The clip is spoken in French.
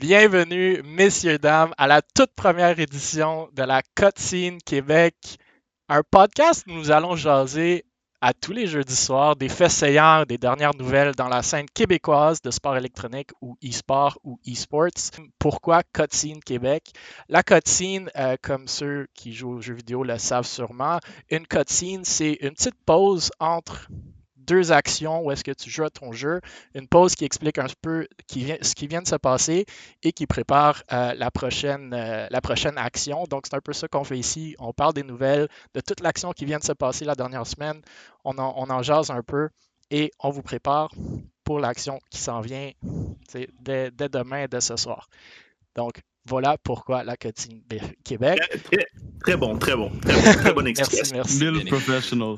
Bienvenue, messieurs, dames, à la toute première édition de la Cutscene Québec, un podcast où nous allons jaser à tous les jeudis soirs des faits saillants, des dernières nouvelles dans la scène québécoise de sport électronique ou e-sport ou e-sports. Pourquoi Cutscene Québec? La cutscene, euh, comme ceux qui jouent aux jeux vidéo le savent sûrement, une cutscene, c'est une petite pause entre deux actions où est-ce que tu joues à ton jeu, une pause qui explique un peu ce qui vient de se passer et qui prépare euh, la, prochaine, euh, la prochaine action. Donc, c'est un peu ça qu'on fait ici. On parle des nouvelles, de toute l'action qui vient de se passer la dernière semaine. On en, on en jase un peu et on vous prépare pour l'action qui s'en vient dès, dès, demain et dès ce soir. Donc, voilà pourquoi la Cotine Québec. Très, bon, très bon. Très, très bonne explication. merci, merci. professional.